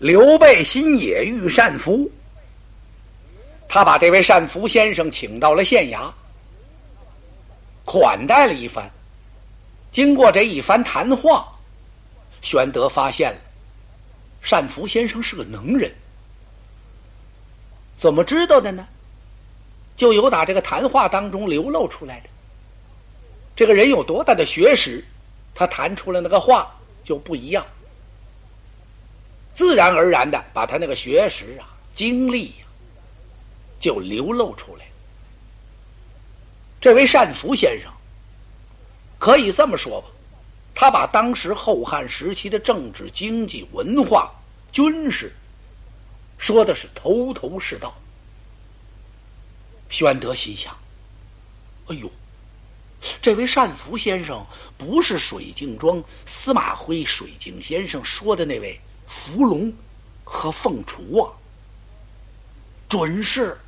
刘备新野遇善福，他把这位善福先生请到了县衙，款待了一番。经过这一番谈话，玄德发现了善福先生是个能人。怎么知道的呢？就有打这个谈话当中流露出来的。这个人有多大的学识，他谈出来那个话就不一样。自然而然的把他那个学识啊、经历呀，就流露出来。这位单福先生，可以这么说吧，他把当时后汉时期的政治、经济、文化、军事说的是头头是道。宣德心想：“哎呦，这位单福先生不是水镜庄司马徽水镜先生说的那位？”伏龙和凤雏啊，准是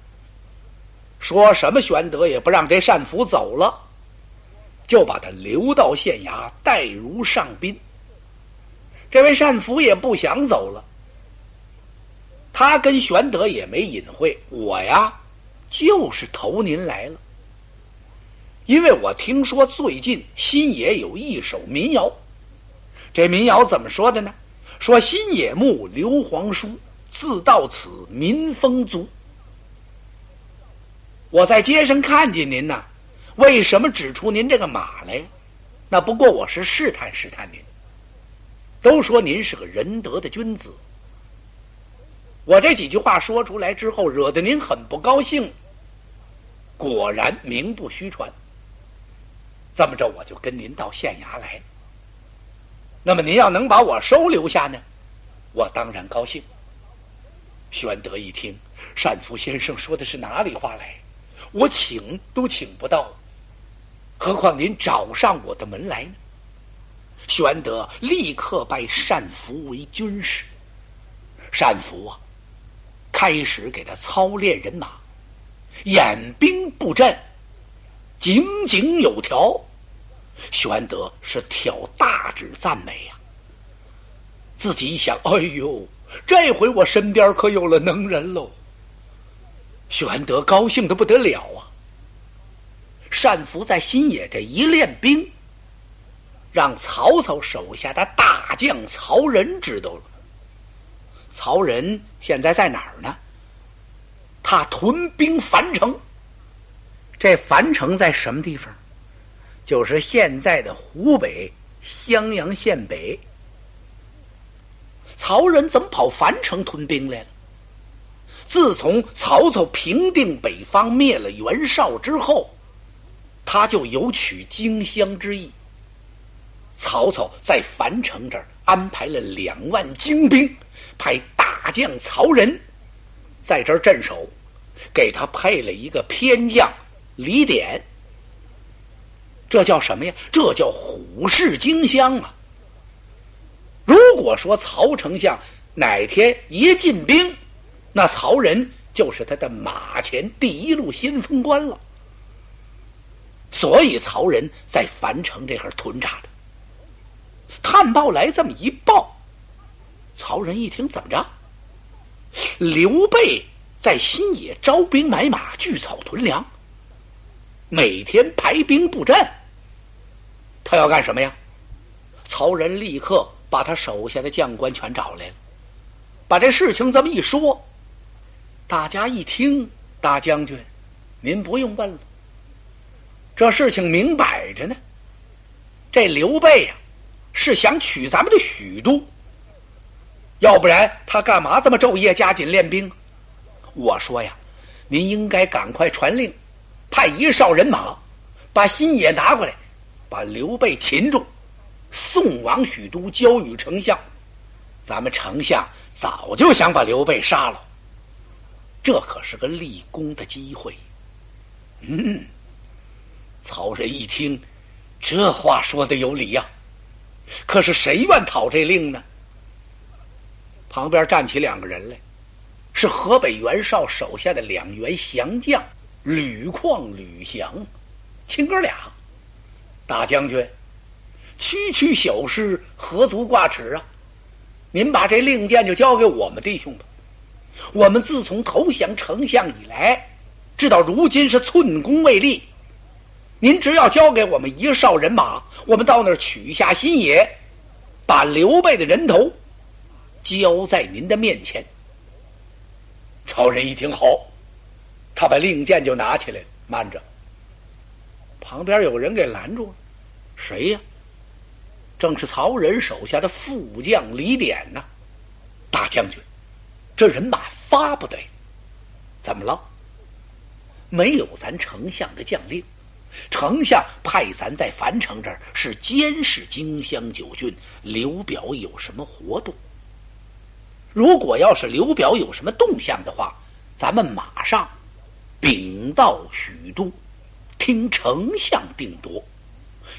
说什么玄德也不让这单福走了，就把他留到县衙，待如上宾。这位单福也不想走了，他跟玄德也没隐晦，我呀就是投您来了，因为我听说最近新野有一首民谣，这民谣怎么说的呢？说新野木刘皇叔，自到此民风足。我在街上看见您呐，为什么指出您这个马来？那不过我是试探试探您。都说您是个仁德的君子，我这几句话说出来之后，惹得您很不高兴。果然名不虚传。这么着，我就跟您到县衙来。那么您要能把我收留下呢，我当然高兴。玄德一听，单福先生说的是哪里话来？我请都请不到，何况您找上我的门来呢？玄德立刻拜单福为军师。单福啊，开始给他操练人马，演兵布阵，井井有条。玄德是挑大指赞美呀，自己一想，哎呦，这回我身边可有了能人喽。玄德高兴的不得了啊。单福在新野这一练兵，让曹操手下的大将曹仁知道了。曹仁现在在哪儿呢？他屯兵樊城。这樊城在什么地方？就是现在的湖北襄阳县北，曹仁怎么跑樊城屯兵来了？自从曹操平定北方、灭了袁绍之后，他就有取荆襄之意。曹操在樊城这儿安排了两万精兵，派大将曹仁在这儿镇守，给他配了一个偏将李典。这叫什么呀？这叫虎视荆襄啊！如果说曹丞相哪天一进兵，那曹仁就是他的马前第一路先锋官了。所以曹仁在樊城这块屯扎着。探报来这么一报，曹仁一听怎么着？刘备在新野招兵买马，聚草屯粮，每天排兵布阵。他要干什么呀？曹仁立刻把他手下的将官全找来了，把这事情这么一说，大家一听，大将军，您不用问了，这事情明摆着呢。这刘备呀，是想取咱们的许都，要不然他干嘛这么昼夜加紧练兵？我说呀，您应该赶快传令，派一哨人马，把新野拿过来。把刘备擒住，送往许都，交与丞相。咱们丞相早就想把刘备杀了，这可是个立功的机会。嗯，曹仁一听，这话说的有理呀。可是谁愿讨这令呢？旁边站起两个人来，是河北袁绍手下的两员降将吕旷、吕翔，亲哥俩。大将军，区区小事何足挂齿啊！您把这令箭就交给我们弟兄吧。我们自从投降丞相以来，直到如今是寸功未立。您只要交给我们一哨人马，我们到那儿取下新野，把刘备的人头交在您的面前。曹仁一听好，他把令箭就拿起来，慢着。旁边有人给拦住了，谁呀？正是曹仁手下的副将李典呐，大将军，这人马发不得，怎么了？没有咱丞相的将令，丞相派咱在樊城这儿是监视荆襄九郡，刘表有什么活动？如果要是刘表有什么动向的话，咱们马上禀到许都，听丞相定夺。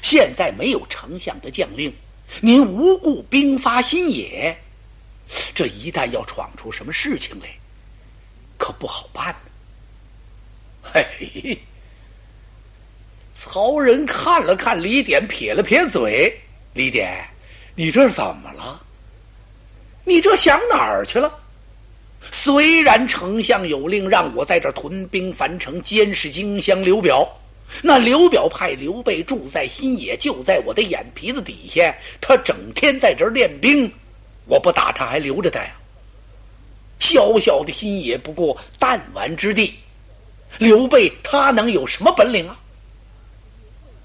现在没有丞相的将令，您无故兵发新野，这一旦要闯出什么事情来，可不好办呢。嘿，曹仁看了看李典，撇了撇嘴：“李典，你这怎么了？你这想哪儿去了？虽然丞相有令让我在这屯兵樊城，监视荆襄刘表。”那刘表派刘备住在新野，就在我的眼皮子底下。他整天在这儿练兵，我不打他还留着他呀。小小的新野不过弹丸之地，刘备他能有什么本领啊？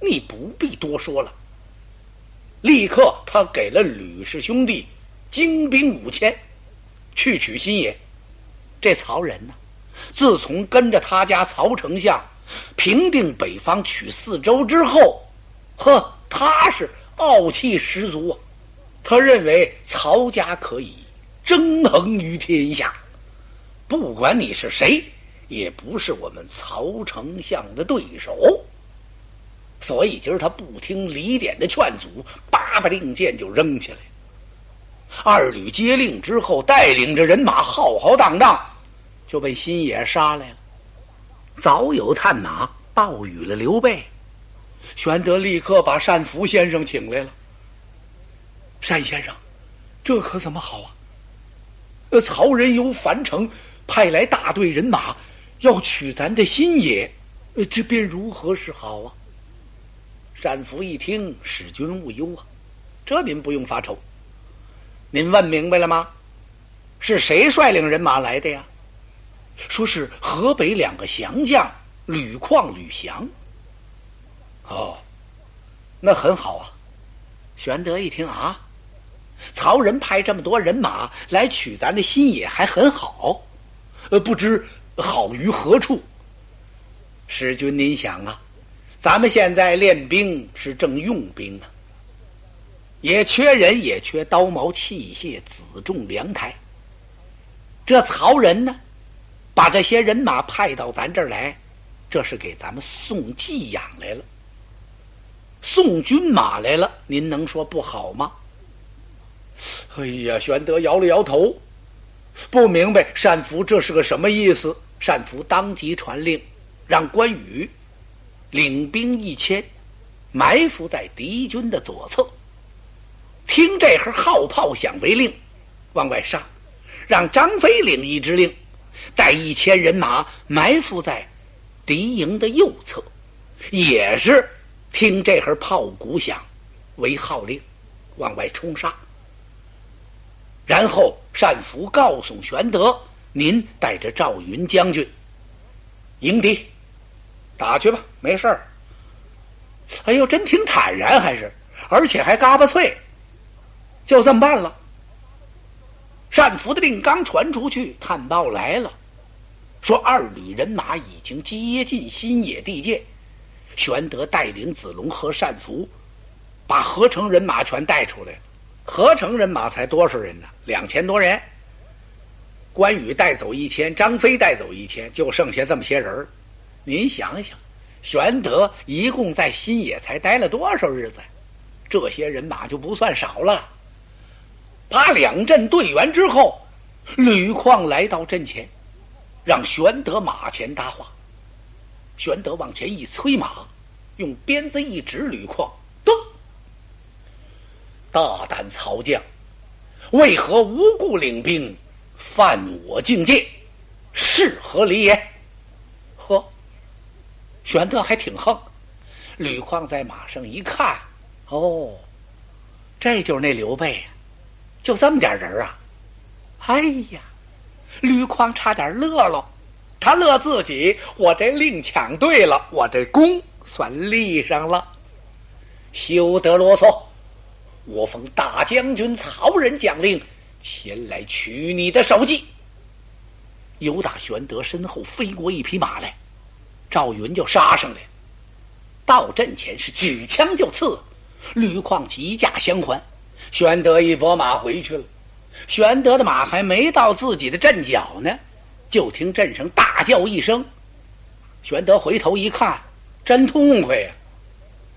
你不必多说了。立刻，他给了吕氏兄弟精兵五千，去取新野。这曹仁呢，自从跟着他家曹丞相。平定北方，取四周之后，呵，他是傲气十足啊！他认为曹家可以争衡于天下，不管你是谁，也不是我们曹丞相的对手。所以今儿他不听李典的劝阻，叭叭令箭就扔下来。二吕接令之后，带领着人马浩浩荡荡，就被新野杀来了。早有探马报与了刘备，玄德立刻把单福先生请来了。单先生，这可怎么好啊？呃，曹仁由樊城派来大队人马，要取咱的新野，呃这便如何是好啊？单福一听，使君勿忧啊，这您不用发愁。您问明白了吗？是谁率领人马来的呀？说是河北两个降将吕旷、吕翔。哦，那很好啊。玄德一听啊，曹仁派这么多人马来取咱的新野，还很好。呃，不知好于何处？使君您想啊，咱们现在练兵是正用兵啊，也缺人，也缺刀矛器械、辎重粮台。这曹仁呢？把这些人马派到咱这儿来，这是给咱们送寄养来了，送军马来了。您能说不好吗？哎呀，玄德摇了摇头，不明白单福这是个什么意思。单福当即传令，让关羽领兵一千，埋伏在敌军的左侧。听这会号炮响为令，往外杀。让张飞领一支令。带一千人马埋伏在敌营的右侧，也是听这会炮鼓响为号令，往外冲杀。然后单福告诉玄德：“您带着赵云将军迎敌，打去吧，没事儿。”哎呦，真挺坦然，还是而且还嘎巴脆，就这么办了。单福的令刚传出去，探报来了，说二旅人马已经接近新野地界。玄德带领子龙和单福，把合成人马全带出来了。合成人马才多少人呢？两千多人。关羽带走一千，张飞带走一千，就剩下这么些人您想想，玄德一共在新野才待了多少日子？这些人马就不算少了。把两阵对完之后，吕旷来到阵前，让玄德马前搭话。玄德往前一催马，用鞭子一指吕旷，噔！大胆曹将，为何无故领兵，犯我境界，是何理也？呵，玄德还挺横。吕旷在马上一看，哦，这就是那刘备呀，就这么点人啊！哎呀，吕况差点乐了。他乐自己，我这令抢对了，我这功算立上了。休得啰嗦！我奉大将军曹仁将令，前来取你的首级。由打玄德身后飞过一匹马来，赵云就杀上来。到阵前是举枪就刺，吕旷急驾相还。玄德一拨马回去了。玄德的马还没到自己的阵脚呢。就听阵上大叫一声，玄德回头一看，真痛快呀！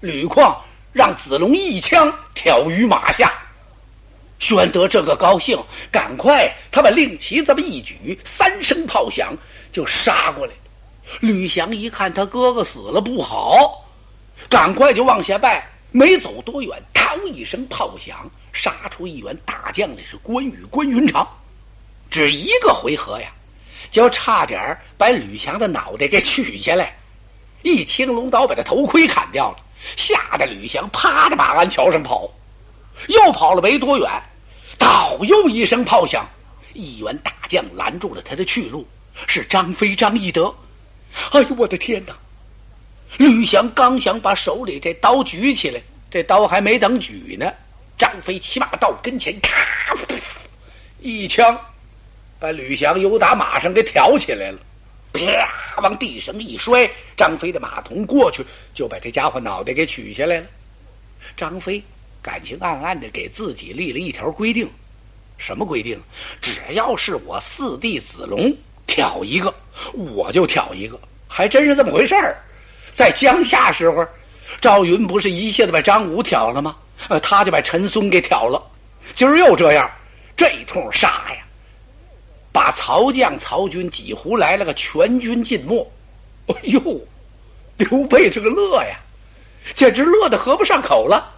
吕况让子龙一枪挑于马下，玄德这个高兴，赶快他把令旗这么一举，三声炮响就杀过来。吕翔一看他哥哥死了不好，赶快就往下拜。没走多远，嗷一声炮响，杀出一员大将来，是关羽关云长。只一个回合呀！就差点把吕翔的脑袋给取下来，一青龙刀把他头盔砍掉了，吓得吕翔啪的马鞍桥上跑，又跑了没多远，倒又一声炮响，一员大将拦住了他的去路，是张飞张翼德。哎呦我的天哪！吕翔刚想把手里这刀举起来，这刀还没等举呢，张飞骑马到跟前，咔，一枪。把吕翔由打马上给挑起来了，啪，往地上一摔。张飞的马童过去就把这家伙脑袋给取下来了。张飞感情暗暗的给自己立了一条规定，什么规定？只要是我四弟子龙挑一个，我就挑一个。还真是这么回事儿。在江夏时候，赵云不是一下子把张武挑了吗？呃，他就把陈孙给挑了。今儿又这样，这一通杀呀！把曹将、曹军几乎来了个全军尽没。哎呦，刘备这个乐呀，简直乐得合不上口了。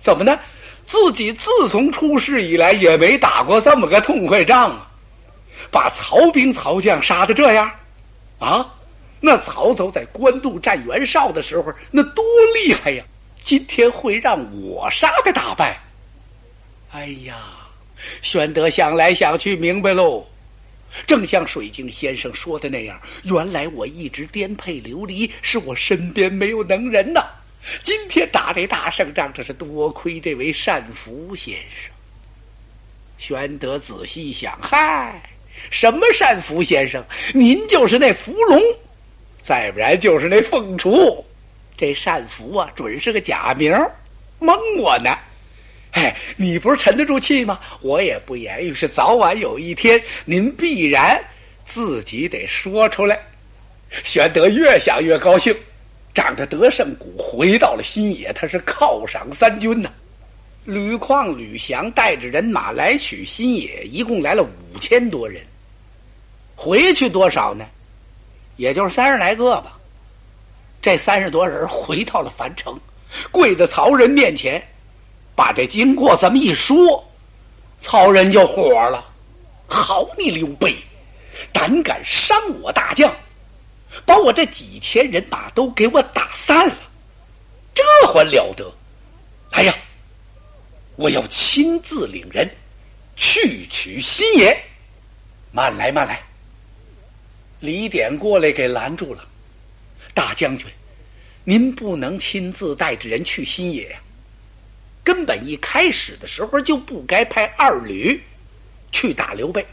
怎么呢？自己自从出世以来也没打过这么个痛快仗啊！把曹兵、曹将杀的这样，啊，那曹操在官渡战袁绍的时候那多厉害呀！今天会让我杀个大败。哎呀，玄德想来想去明白喽。正像水晶先生说的那样，原来我一直颠沛流离，是我身边没有能人呐。今天打这大胜仗，这是多亏这位单福先生。玄德仔细一想，嗨，什么单福先生？您就是那伏龙，再不然就是那凤雏。这单福啊，准是个假名，蒙我呢。哎，你不是沉得住气吗？我也不言语，是早晚有一天，您必然自己得说出来。玄德越想越高兴，长着得胜鼓回到了新野，他是犒赏三军呐。吕旷、吕翔带着人马来取新野，一共来了五千多人。回去多少呢？也就是三十来个吧。这三十多人回到了樊城，跪在曹仁面前。把这经过这么一说，曹仁就火了：“好你刘备，胆敢伤我大将，把我这几千人马都给我打散了，这还了得！哎呀，我要亲自领人去取新野。慢来，慢来！”李典过来给拦住了：“大将军，您不能亲自带着人去新野呀。”根本一开始的时候就不该派二旅去打刘备。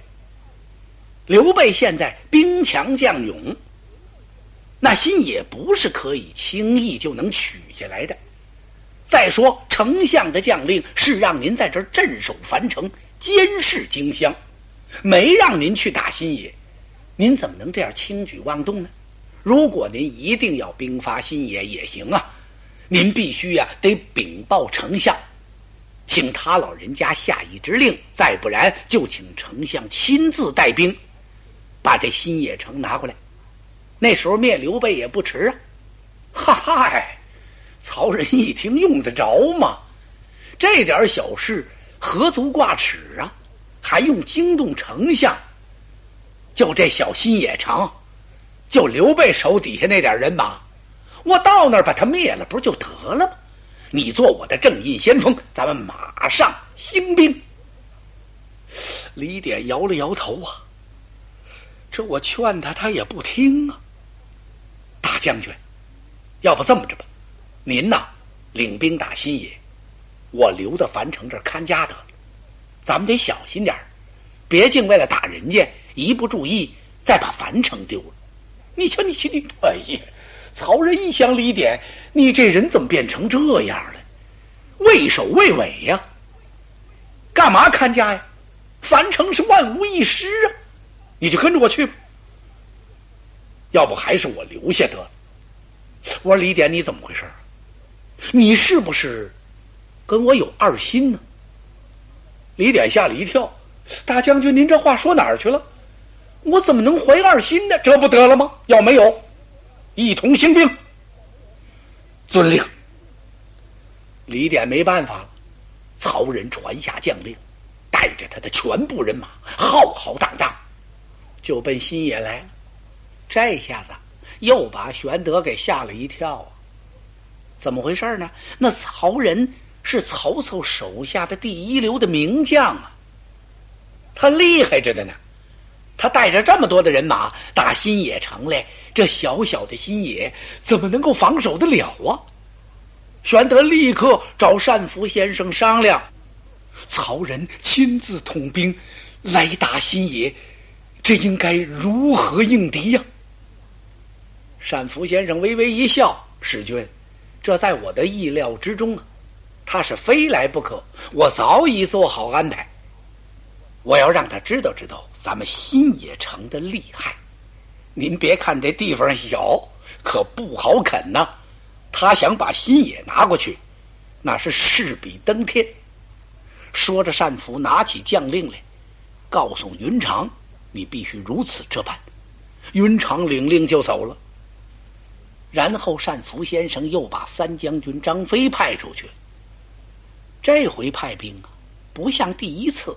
刘备现在兵强将勇，那新野不是可以轻易就能取下来的。再说丞相的将令是让您在这儿镇守樊城、监视荆襄，没让您去打新野，您怎么能这样轻举妄动呢？如果您一定要兵发新野也行啊，您必须呀得禀报丞相。请他老人家下一支令，再不然就请丞相亲自带兵，把这新野城拿过来。那时候灭刘备也不迟啊！哈哈，曹仁一听用得着吗？这点小事何足挂齿啊？还用惊动丞相？就这小心也成？就刘备手底下那点人马，我到那儿把他灭了，不就得了吗？你做我的正印先锋，咱们马上兴兵。李典摇了摇头啊，这我劝他，他也不听啊。大将军，要不这么着吧，您呐领兵打新野，我留到樊城这儿看家得了。咱们得小心点儿别净为了打人家，一不注意再把樊城丢了。你瞧，你瞧，你，哎呀！曹仁一想李典，你这人怎么变成这样了？畏首畏尾呀！干嘛看家呀？樊城是万无一失啊！你就跟着我去吧。要不还是我留下得了。我说李典，你怎么回事？你是不是跟我有二心呢？李典吓了一跳。大将军，您这话说哪儿去了？我怎么能怀二心呢？这不得了吗？要没有，一同兴兵。遵令。李典没办法了，曹仁传下将令，带着他的全部人马，浩浩荡荡，就奔新野来了。这下子又把玄德给吓了一跳啊！怎么回事呢？那曹仁是曹操手下的第一流的名将啊，他厉害着的呢。他带着这么多的人马打新野城来，这小小的新野怎么能够防守得了啊？玄德立刻找单福先生商量，曹仁亲自统兵来打新野，这应该如何应敌呀？单福先生微微一笑：“使君，这在我的意料之中啊，他是非来不可，我早已做好安排。我要让他知道知道。”咱们新野城的厉害，您别看这地方小，可不好啃呐。他想把新野拿过去，那是势比登天。说着，单福拿起将令来，告诉云长：“你必须如此这般。”云长领令就走了。然后，单福先生又把三将军张飞派出去。这回派兵啊，不像第一次。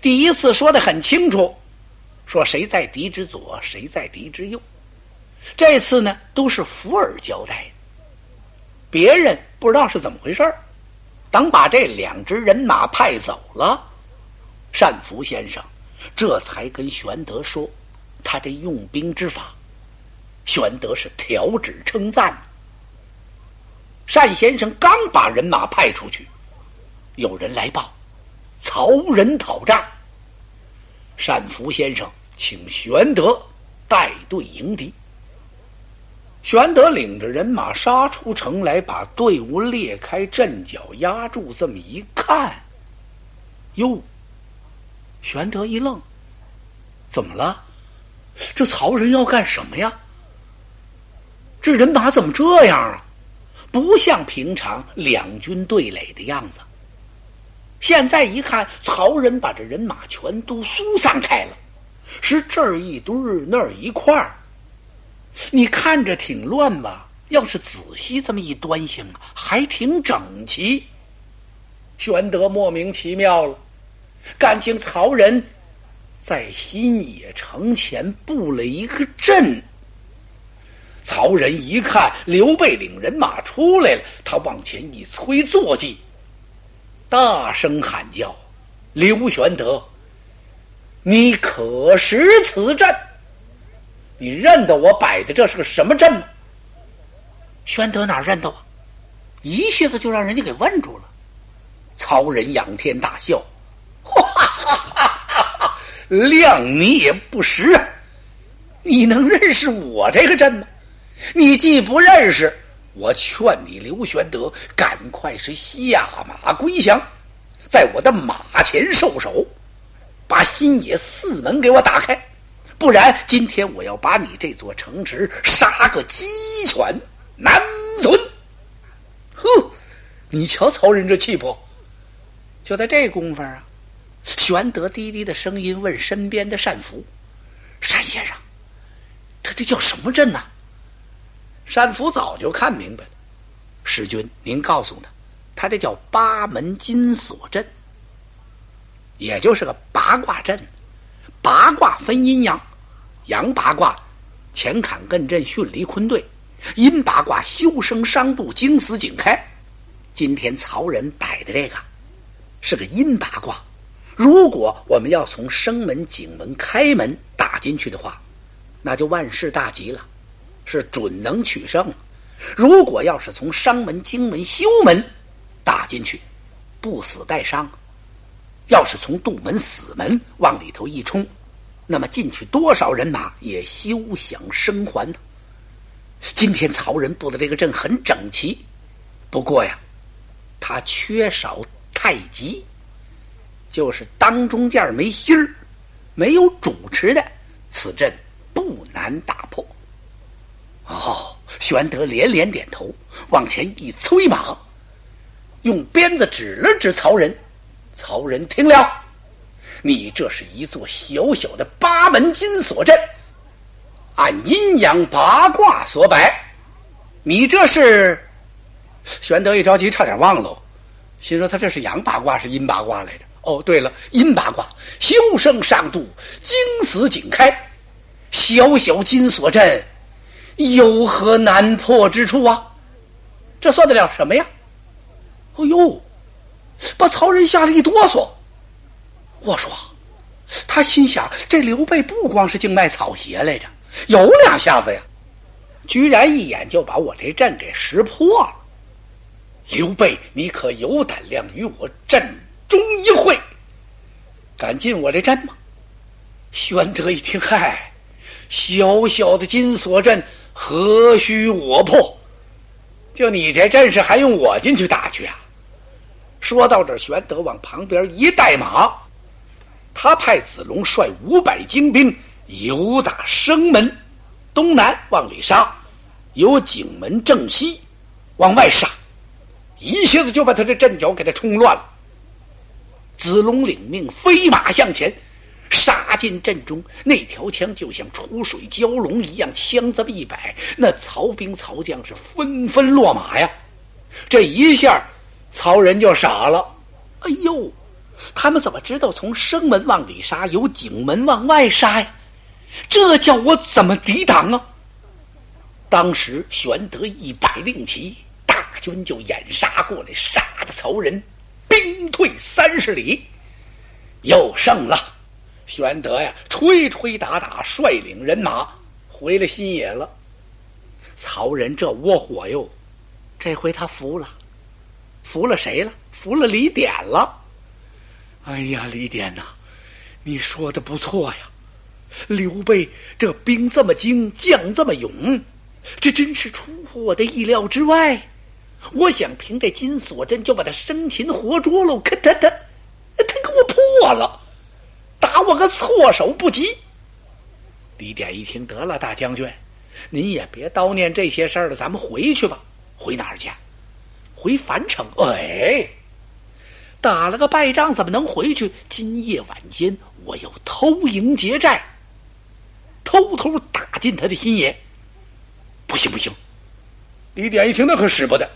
第一次说的很清楚，说谁在敌之左，谁在敌之右。这次呢，都是福尔交代，别人不知道是怎么回事儿等把这两支人马派走了，单福先生这才跟玄德说他这用兵之法。玄德是调指称赞。单先生刚把人马派出去，有人来报。曹仁讨战，单福先生请玄德带队迎敌。玄德领着人马杀出城来，把队伍裂开阵脚压住。这么一看，哟！玄德一愣：“怎么了？这曹仁要干什么呀？这人马怎么这样啊？不像平常两军对垒的样子。”现在一看，曹仁把这人马全都疏散开了，是这儿一堆儿，那儿一块儿。你看着挺乱吧？要是仔细这么一端详，还挺整齐。玄德莫名其妙了，感情曹仁在新野城前布了一个阵。曹仁一看刘备领人马出来了，他往前一催坐骑。大声喊叫：“刘玄德，你可识此阵？你认得我摆的这是个什么阵吗？”玄德哪认得啊？一下子就让人家给问住了。曹仁仰天大笑：“哈哈哈哈哈！谅你也不识，你能认识我这个阵吗？你既不认识。”我劝你，刘玄德，赶快是下马归降，在我的马前受首，把新野四门给我打开，不然今天我要把你这座城池杀个鸡犬难存。呵，你瞧曹仁这气魄。就在这功夫啊，玄德低低的声音问身边的单福：“单先生，他这叫什么阵呢？”单福早就看明白了，师君，您告诉他，他这叫八门金锁阵。也就是个八卦阵。八卦分阴阳，阳八卦乾坎艮震巽离坤兑，阴八卦修生伤度惊死景开。今天曹仁摆的这个是个阴八卦。如果我们要从生门、景门、开门打进去的话，那就万事大吉了，是准能取胜。如果要是从商门、经门、休门打进去，不死带伤。要是从杜门、死门往里头一冲，那么进去多少人马也休想生还。今天曹仁布的这个阵很整齐，不过呀，他缺少太极，就是当中间没心儿，没有主持的，此阵不难打破。哦，玄德连连点头，往前一催马，用鞭子指了指曹仁。曹仁听了，你这是一座小小的八门金锁阵，按阴阳八卦所摆。你这是？玄德一着急，差点忘了，心说他这是阳八卦是阴八卦来着？哦，对了，阴八卦，修生上度，惊死井开。小小金锁阵，有何难破之处啊？这算得了什么呀？哦呦！把曹仁吓了一哆嗦。我说，他心想：这刘备不光是净卖草鞋来着，有两下子呀，居然一眼就把我这阵给识破了。刘备，你可有胆量与我阵中一会？敢进我这阵吗？玄德一听，嗨，小小的金锁阵，何须我破？就你这阵势，还用我进去打去啊？说到这，玄德往旁边一带马，他派子龙率五百精兵由打生门东南往里杀，由景门正西往外杀，一下子就把他这阵脚给他冲乱了。子龙领命，飞马向前，杀进阵中。那条枪就像出水蛟龙一样，枪这么一摆，那曹兵曹将是纷纷落马呀。这一下。曹仁就傻了，哎呦，他们怎么知道从生门往里杀，由景门往外杀呀？这叫我怎么抵挡啊？当时玄德一摆令旗，大军就掩杀过来，杀的曹仁兵退三十里，又胜了。玄德呀，吹吹打打，率领人马回了新野了。曹仁这窝火哟，这回他服了。服了谁了？服了李典了。哎呀，李典呐，你说的不错呀。刘备这兵这么精，将这么勇，这真是出乎我的意料之外。我想凭这金锁阵就把他生擒活捉了，可他他他给我破了，我个措手不及。李典一听，得了，大将军，您也别叨念这些事儿了，咱们回去吧。回哪儿去？回樊城，哎，打了个败仗，怎么能回去？今夜晚间，我要偷营劫寨，偷偷打进他的心眼。不行不行！李典一听，那可使不得。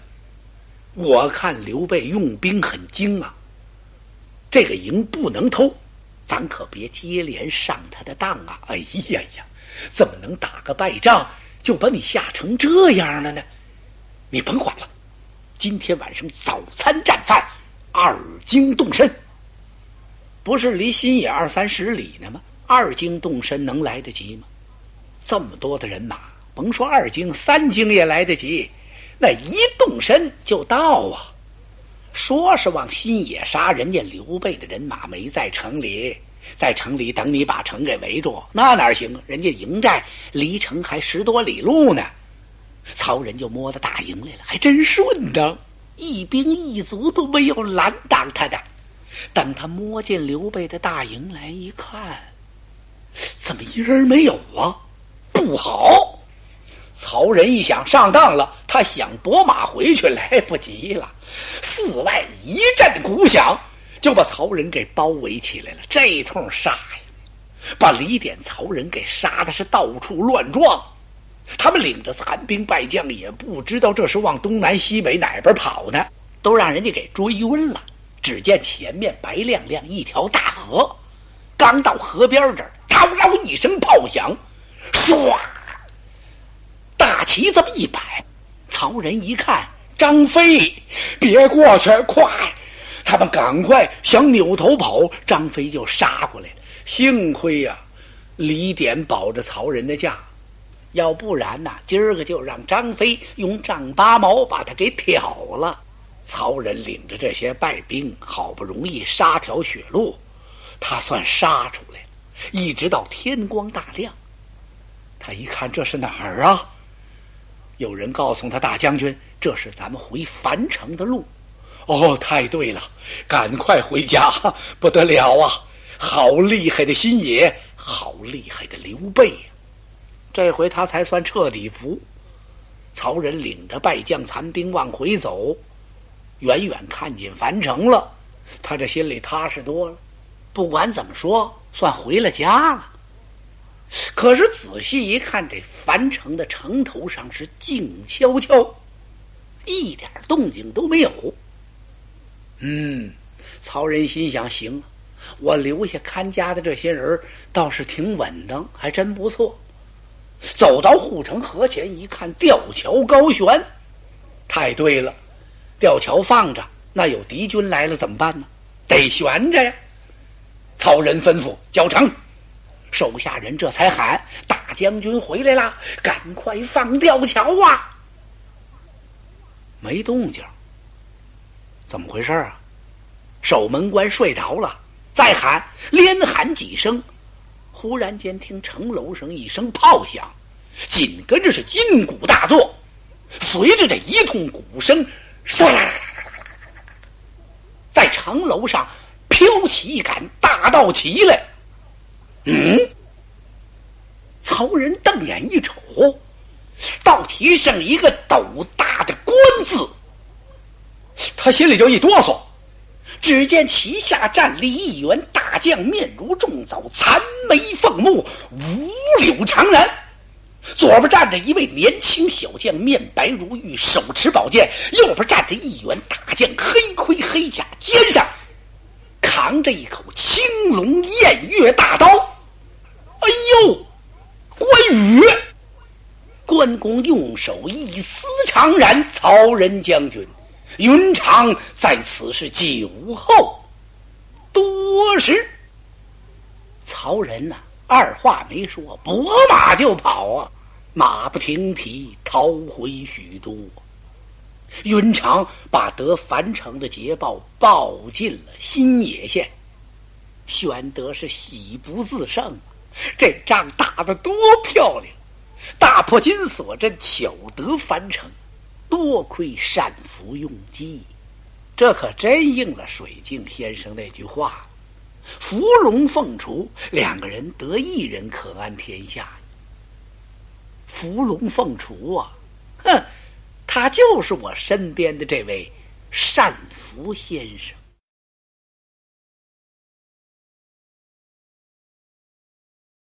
我看刘备用兵很精啊，这个营不能偷，咱可别接连上他的当啊！哎呀呀，怎么能打个败仗就把你吓成这样了呢？你甭管了。今天晚上早餐战饭，二经动身。不是离新野二三十里呢吗？二经动身能来得及吗？这么多的人马，甭说二经，三经也来得及。那一动身就到啊！说是往新野杀，人家刘备的人马没在城里，在城里等你把城给围住，那哪行？人家营寨离城还十多里路呢。曹仁就摸到大营来了，还真顺当，一兵一卒都没有拦挡他的。等他摸进刘备的大营来一看，怎么一人没有啊？不好！曹仁一想上当了，他想拨马回去，来不及了。寺外一阵鼓响，就把曹仁给包围起来了。这一通杀呀，把李典、曹仁给杀的是到处乱撞。他们领着残兵败将，也不知道这是往东南西北哪边跑呢，都让人家给追晕了。只见前面白亮亮一条大河，刚到河边这儿，嗷嗷一声炮响，唰，旗这么一摆，曹仁一看张飞，别过去，快！他们赶快想扭头跑，张飞就杀过来了。幸亏呀，李典保着曹仁的驾，要不然呐，今儿个就让张飞用丈八矛把他给挑了。曹仁领着这些败兵，好不容易杀条血路，他算杀出来了。一直到天光大亮，他一看这是哪儿啊？有人告诉他，大将军，这是咱们回樊城的路。哦，太对了，赶快回家！不得了啊，好厉害的新野，好厉害的刘备！这回他才算彻底服。曹仁领着败将残兵往回走。远远看见樊城了，他这心里踏实多了。不管怎么说，算回了家了。可是仔细一看，这樊城的城头上是静悄悄，一点动静都没有。嗯，曹仁心想：行，我留下看家的这些人倒是挺稳当，还真不错。走到护城河前一看，吊桥高悬，太对了。吊桥放着，那有敌军来了怎么办呢？得悬着呀！曹仁吩咐交城，手下人这才喊：“大将军回来了，赶快放吊桥啊！”没动静，怎么回事啊？守门官睡着了。再喊，连喊几声，忽然间听城楼上一声炮响，紧跟着是金鼓大作，随着这一通鼓声。唰啦啦啦啦啦在城楼上飘起一杆大道旗来。嗯，曹仁瞪眼一瞅，倒提上一个斗大的“官”字，他心里就一哆嗦。只见旗下站立一员大将，面如重枣，残眉凤目，五柳长髯。左边站着一位年轻小将，面白如玉，手持宝剑；右边站着一员大将，黑盔黑甲，肩上扛着一口青龙偃月大刀。哎呦，关羽！关公用手一撕长髯，曹仁将军，云长在此是酒后多时。曹仁呐。二话没说，拨马就跑啊！马不停蹄逃回许都。云长把得樊城的捷报报进了新野县，玄德是喜不自胜。这仗打得多漂亮！大破金锁阵，巧得樊城，多亏善服用计。这可真应了水镜先生那句话。伏龙凤雏两个人得一人可安天下。伏龙凤雏啊，哼，他就是我身边的这位善福先生。